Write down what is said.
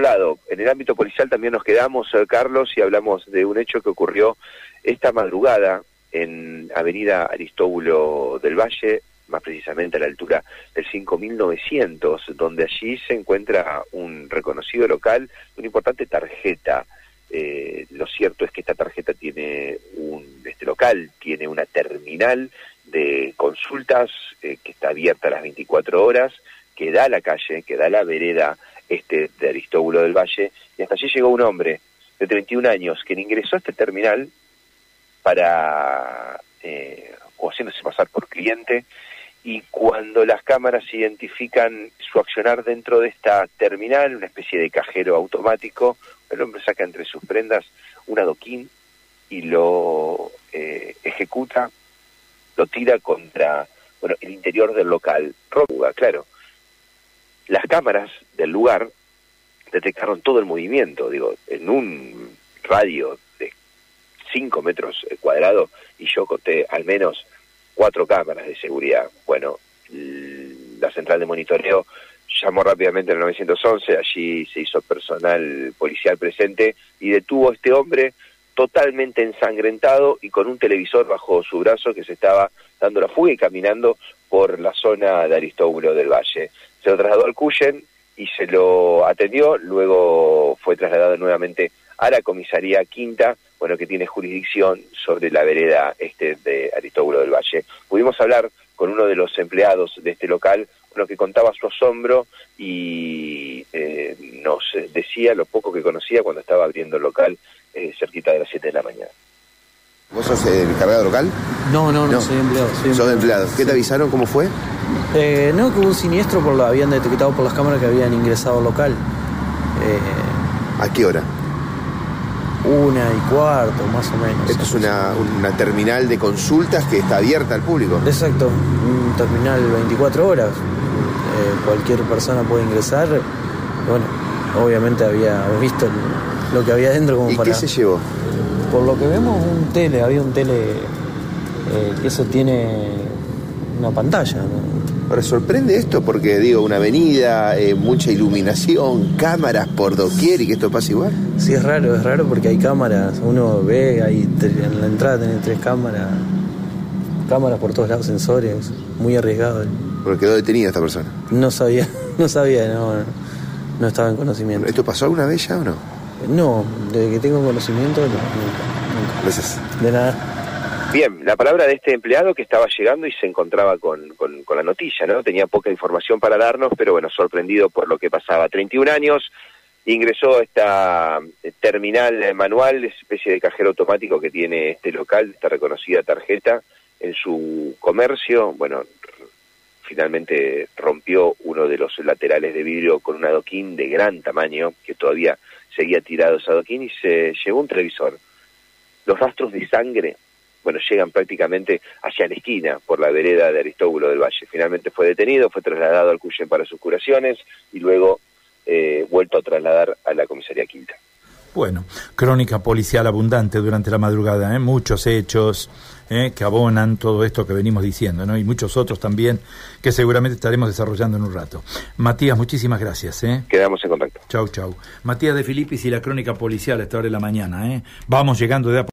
lado, en el ámbito policial también nos quedamos, eh, Carlos, y hablamos de un hecho que ocurrió esta madrugada en Avenida Aristóbulo del Valle, más precisamente a la altura del 5900, donde allí se encuentra un reconocido local, una importante tarjeta. Eh, lo cierto es que esta tarjeta tiene un, este local tiene una terminal de consultas eh, que está abierta a las 24 horas, que da a la calle, que da a la vereda este de Aristóbulo del Valle, y hasta allí llegó un hombre de 31 años que ingresó a este terminal para, eh, o haciéndose pasar por cliente, y cuando las cámaras identifican su accionar dentro de esta terminal, una especie de cajero automático, el hombre saca entre sus prendas un adoquín y lo eh, ejecuta, lo tira contra bueno, el interior del local. Roba, claro. Las cámaras del lugar detectaron todo el movimiento, digo, en un radio de 5 metros cuadrados y yo conté al menos cuatro cámaras de seguridad. Bueno, la central de monitoreo llamó rápidamente al 911, allí se hizo personal policial presente y detuvo a este hombre totalmente ensangrentado y con un televisor bajo su brazo que se estaba dando la fuga y caminando por la zona de Aristóbulo del Valle. Se lo trasladó al Cuyen y se lo atendió, luego fue trasladado nuevamente a la comisaría quinta, bueno, que tiene jurisdicción sobre la vereda este de Aristóbulo del Valle. Pudimos hablar con uno de los empleados de este local, uno que contaba su asombro y eh, nos decía lo poco que conocía cuando estaba abriendo el local eh, cerquita de las 7 de la mañana. ¿Vos sos el encargado local? No, no, no, soy empleado. Soy ¿Sos empleado? ¿Qué te avisaron? ¿Cómo fue? Eh, no, que hubo un siniestro, por lo habían detectado por las cámaras que habían ingresado al local. Eh, ¿A qué hora? Una y cuarto, más o menos. Esto es una, una terminal de consultas que está abierta al público. Exacto, un terminal 24 horas. Eh, cualquier persona puede ingresar. Bueno, obviamente había visto lo que había dentro como ¿Y para... qué se llevó? Por lo que vemos, un tele, había un tele eh, que eso tiene una pantalla. ¿no? Ahora, sorprende esto porque, digo, una avenida, eh, mucha iluminación, cámaras por doquier y que esto pasa igual. Sí, es raro, es raro porque hay cámaras. Uno ve, hay en la entrada tiene tres cámaras. Cámaras por todos lados, sensores. Muy arriesgado. Porque quedó detenida esta persona. No sabía, no sabía, no, no estaba en conocimiento. ¿Esto pasó alguna vez ya o no? No, desde que tengo conocimiento, no, nunca, Gracias. nunca. De nada. Bien, la palabra de este empleado que estaba llegando y se encontraba con, con, la noticia, ¿no? Tenía poca información para darnos, pero bueno, sorprendido por lo que pasaba. 31 años, ingresó a esta eh, terminal manual, especie de cajero automático que tiene este local, esta reconocida tarjeta, en su comercio, bueno, finalmente rompió uno de los laterales de vidrio con un adoquín de gran tamaño, que todavía seguía tirado ese adoquín, y se llevó un televisor. Los rastros de sangre bueno, llegan prácticamente hacia la esquina por la vereda de Aristóbulo del Valle. Finalmente fue detenido, fue trasladado al Cuyen para sus curaciones y luego eh, vuelto a trasladar a la comisaría quinta. Bueno, crónica policial abundante durante la madrugada, ¿eh? muchos hechos ¿eh? que abonan todo esto que venimos diciendo, ¿no? Y muchos otros también que seguramente estaremos desarrollando en un rato. Matías, muchísimas gracias, ¿eh? Quedamos en contacto. Chau, chau. Matías de Filipis y la crónica policial a esta hora de la mañana, ¿eh? Vamos llegando de a